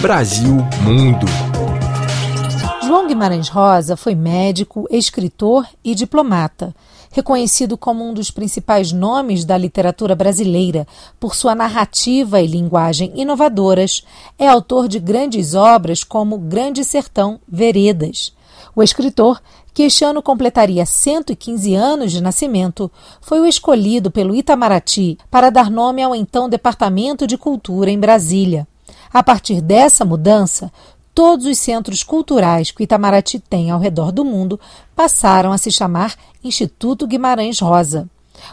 Brasil Mundo. João Guimarães Rosa foi médico, escritor e diplomata. Reconhecido como um dos principais nomes da literatura brasileira por sua narrativa e linguagem inovadoras, é autor de grandes obras como Grande Sertão Veredas. O escritor, que este ano completaria 115 anos de nascimento, foi o escolhido pelo Itamaraty para dar nome ao então Departamento de Cultura em Brasília. A partir dessa mudança, todos os centros culturais que Itamaraty tem ao redor do mundo passaram a se chamar Instituto Guimarães Rosa.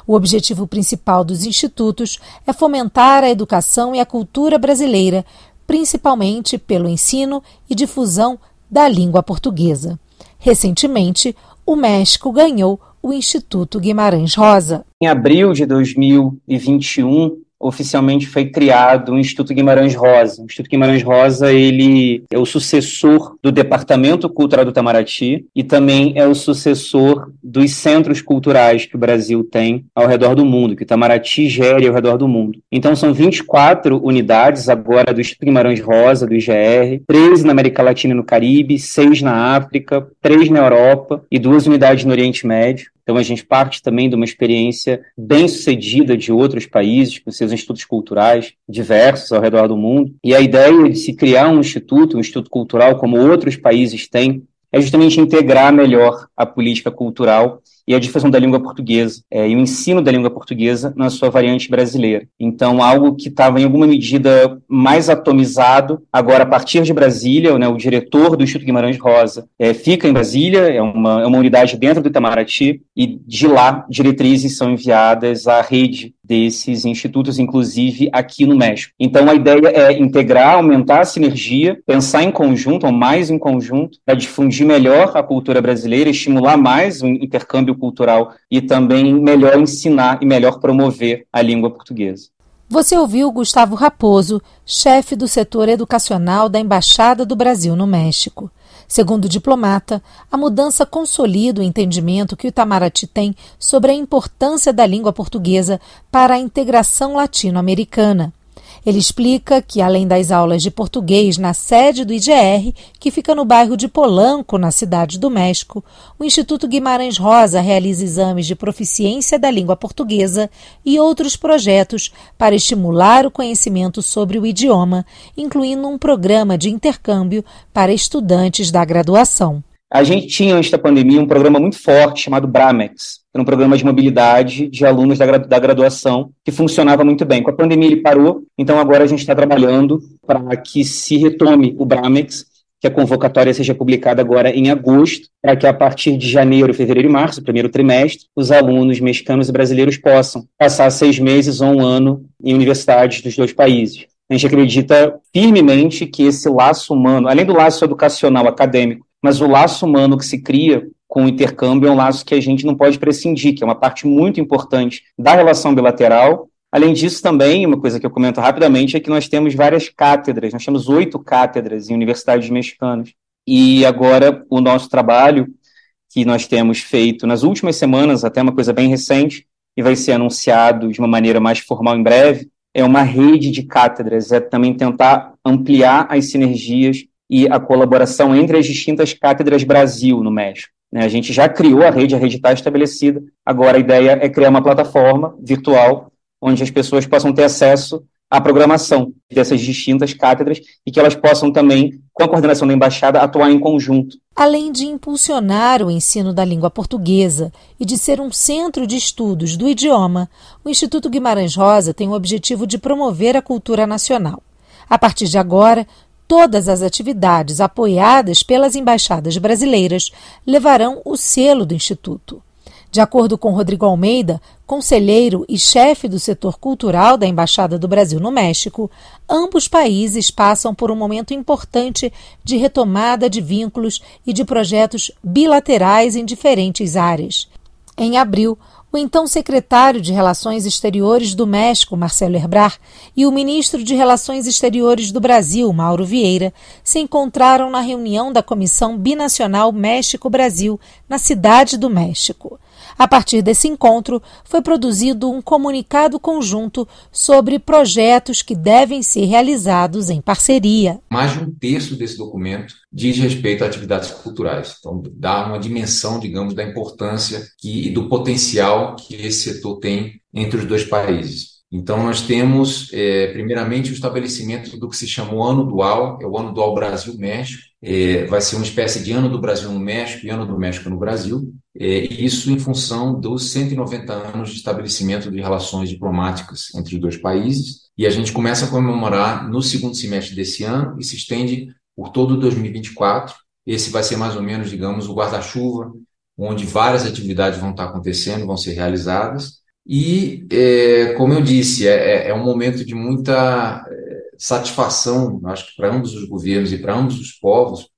O objetivo principal dos institutos é fomentar a educação e a cultura brasileira, principalmente pelo ensino e difusão da língua portuguesa. Recentemente, o México ganhou o Instituto Guimarães Rosa. Em abril de 2021, oficialmente foi criado o Instituto Guimarães Rosa. O Instituto Guimarães Rosa ele é o sucessor do Departamento Cultural do Itamaraty e também é o sucessor dos centros culturais que o Brasil tem ao redor do mundo, que o Itamaraty gere ao redor do mundo. Então são 24 unidades agora do Instituto Guimarães Rosa, do IGR, 13 na América Latina e no Caribe, 6 na África, 3 na Europa e duas unidades no Oriente Médio. Então, a gente parte também de uma experiência bem sucedida de outros países, com seus institutos culturais diversos ao redor do mundo. E a ideia de se criar um instituto, um instituto cultural, como outros países têm, é justamente integrar melhor a política cultural e a difusão da língua portuguesa é, e o ensino da língua portuguesa na sua variante brasileira. Então, algo que estava em alguma medida mais atomizado, agora a partir de Brasília, né, o diretor do Instituto Guimarães Rosa é, fica em Brasília, é uma, é uma unidade dentro do Itamaraty, e de lá diretrizes são enviadas à rede desses institutos, inclusive aqui no México. Então, a ideia é integrar, aumentar a sinergia, pensar em conjunto, ou mais em conjunto, para difundir melhor a cultura brasileira, estimular mais o intercâmbio cultural e também melhor ensinar e melhor promover a língua portuguesa. Você ouviu Gustavo Raposo, chefe do setor educacional da Embaixada do Brasil no México. Segundo o diplomata, a mudança consolida o entendimento que o Itamaraty tem sobre a importância da língua portuguesa para a integração latino-americana. Ele explica que, além das aulas de português na sede do IGR, que fica no bairro de Polanco, na cidade do México, o Instituto Guimarães Rosa realiza exames de proficiência da língua portuguesa e outros projetos para estimular o conhecimento sobre o idioma, incluindo um programa de intercâmbio para estudantes da graduação. A gente tinha, antes da pandemia, um programa muito forte chamado Bramex, era um programa de mobilidade de alunos da, da graduação que funcionava muito bem. Com a pandemia ele parou, então agora a gente está trabalhando para que se retome o Bramex, que a convocatória seja publicada agora em agosto, para que a partir de janeiro, fevereiro e março, primeiro trimestre, os alunos mexicanos e brasileiros possam passar seis meses ou um ano em universidades dos dois países. A gente acredita firmemente que esse laço humano, além do laço educacional acadêmico, mas o laço humano que se cria com o intercâmbio é um laço que a gente não pode prescindir, que é uma parte muito importante da relação bilateral. Além disso, também, uma coisa que eu comento rapidamente é que nós temos várias cátedras, nós temos oito cátedras em universidades mexicanas. E agora o nosso trabalho, que nós temos feito nas últimas semanas, até uma coisa bem recente, e vai ser anunciado de uma maneira mais formal em breve, é uma rede de cátedras, é também tentar ampliar as sinergias e a colaboração entre as distintas cátedras Brasil no México. Né? A gente já criou a rede, a rede está estabelecida, agora a ideia é criar uma plataforma virtual onde as pessoas possam ter acesso à programação dessas distintas cátedras e que elas possam também, com a coordenação da embaixada, atuar em conjunto. Além de impulsionar o ensino da língua portuguesa e de ser um centro de estudos do idioma, o Instituto Guimarães Rosa tem o objetivo de promover a cultura nacional. A partir de agora, Todas as atividades apoiadas pelas embaixadas brasileiras levarão o selo do Instituto. De acordo com Rodrigo Almeida, conselheiro e chefe do setor cultural da Embaixada do Brasil no México, ambos países passam por um momento importante de retomada de vínculos e de projetos bilaterais em diferentes áreas. Em abril, o então secretário de Relações Exteriores do México, Marcelo Erbrar, e o ministro de Relações Exteriores do Brasil, Mauro Vieira, se encontraram na reunião da Comissão Binacional México-Brasil, na Cidade do México. A partir desse encontro, foi produzido um comunicado conjunto sobre projetos que devem ser realizados em parceria. Mais de um terço desse documento diz respeito a atividades culturais. Então, dá uma dimensão, digamos, da importância e do potencial que esse setor tem entre os dois países. Então, nós temos, é, primeiramente, o estabelecimento do que se chama o Ano Dual, é o Ano Dual Brasil-México. É, vai ser uma espécie de Ano do Brasil no México e Ano do México no Brasil. É, isso em função dos 190 anos de estabelecimento de relações diplomáticas entre os dois países. E a gente começa a comemorar no segundo semestre desse ano e se estende por todo 2024. Esse vai ser mais ou menos, digamos, o guarda-chuva, onde várias atividades vão estar acontecendo, vão ser realizadas. E, é, como eu disse, é, é, é um momento de muita é, satisfação, acho que para ambos os governos e para ambos os povos,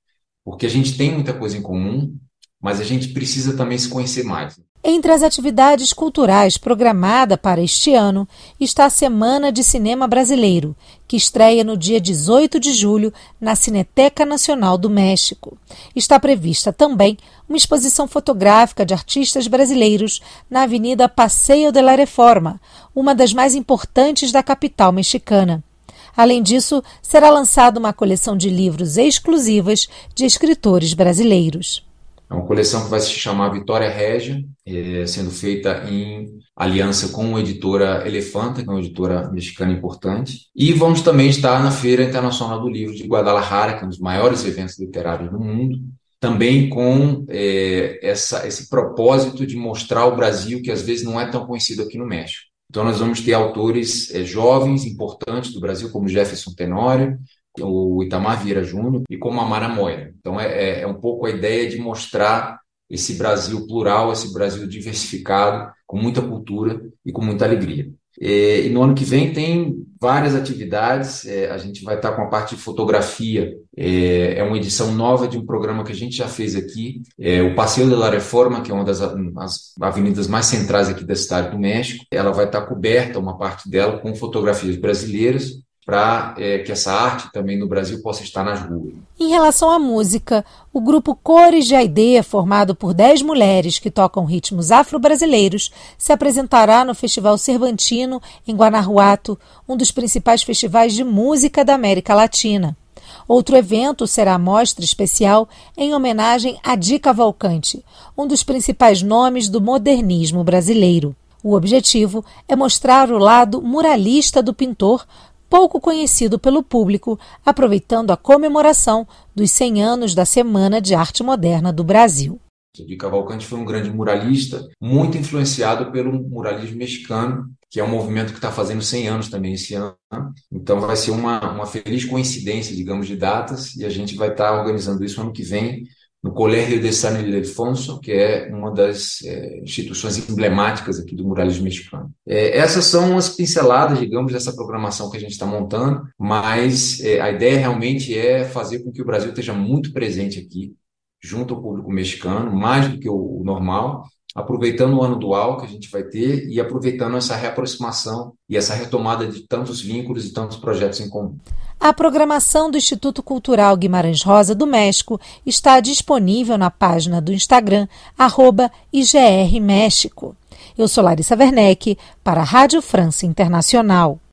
porque a gente tem muita coisa em comum, mas a gente precisa também se conhecer mais. Entre as atividades culturais programada para este ano está a Semana de Cinema Brasileiro, que estreia no dia 18 de julho na Cineteca Nacional do México. Está prevista também uma exposição fotográfica de artistas brasileiros na Avenida Passeio de la Reforma, uma das mais importantes da capital mexicana. Além disso, será lançada uma coleção de livros exclusivas de escritores brasileiros. É uma coleção que vai se chamar Vitória Régia, é, sendo feita em aliança com a editora Elefanta, que é uma editora mexicana importante. E vamos também estar na Feira Internacional do Livro de Guadalajara, que é um dos maiores eventos literários do mundo, também com é, essa, esse propósito de mostrar o Brasil, que às vezes não é tão conhecido aqui no México. Então, nós vamos ter autores é, jovens, importantes do Brasil, como Jefferson Tenório, o Itamar Vieira Júnior e como a Mara Moira. Então, é, é, é um pouco a ideia de mostrar esse Brasil plural, esse Brasil diversificado, com muita cultura e com muita alegria. É, e no ano que vem tem várias atividades. É, a gente vai estar com a parte de fotografia. É, é, uma edição nova de um programa que a gente já fez aqui, é, o Passeio de la Reforma, que é uma das avenidas mais centrais aqui da cidade do México. Ela vai estar coberta, uma parte dela, com fotografias brasileiras para é, que essa arte também no Brasil possa estar nas ruas. Em relação à música, o grupo Cores de Aideia, formado por 10 mulheres que tocam ritmos afro-brasileiros, se apresentará no Festival Cervantino, em Guanajuato, um dos principais festivais de música da América Latina. Outro evento será a mostra especial em homenagem a Di Cavalcante, um dos principais nomes do modernismo brasileiro. O objetivo é mostrar o lado muralista do pintor pouco conhecido pelo público, aproveitando a comemoração dos 100 anos da Semana de Arte Moderna do Brasil. De Cavalcante foi um grande muralista, muito influenciado pelo muralismo mexicano, que é um movimento que está fazendo 100 anos também esse ano. Então vai ser uma, uma feliz coincidência, digamos, de datas, e a gente vai estar tá organizando isso ano que vem no Colégio de San Ildefonso, que é uma das é, instituições emblemáticas aqui do muralismo mexicano. É, essas são as pinceladas, digamos, dessa programação que a gente está montando, mas é, a ideia realmente é fazer com que o Brasil esteja muito presente aqui, junto ao público mexicano, mais do que o, o normal, aproveitando o ano dual que a gente vai ter e aproveitando essa reaproximação e essa retomada de tantos vínculos e tantos projetos em comum. A programação do Instituto Cultural Guimarães Rosa do México está disponível na página do Instagram, arroba IGR México. Eu sou Larissa Werneck, para a Rádio França Internacional.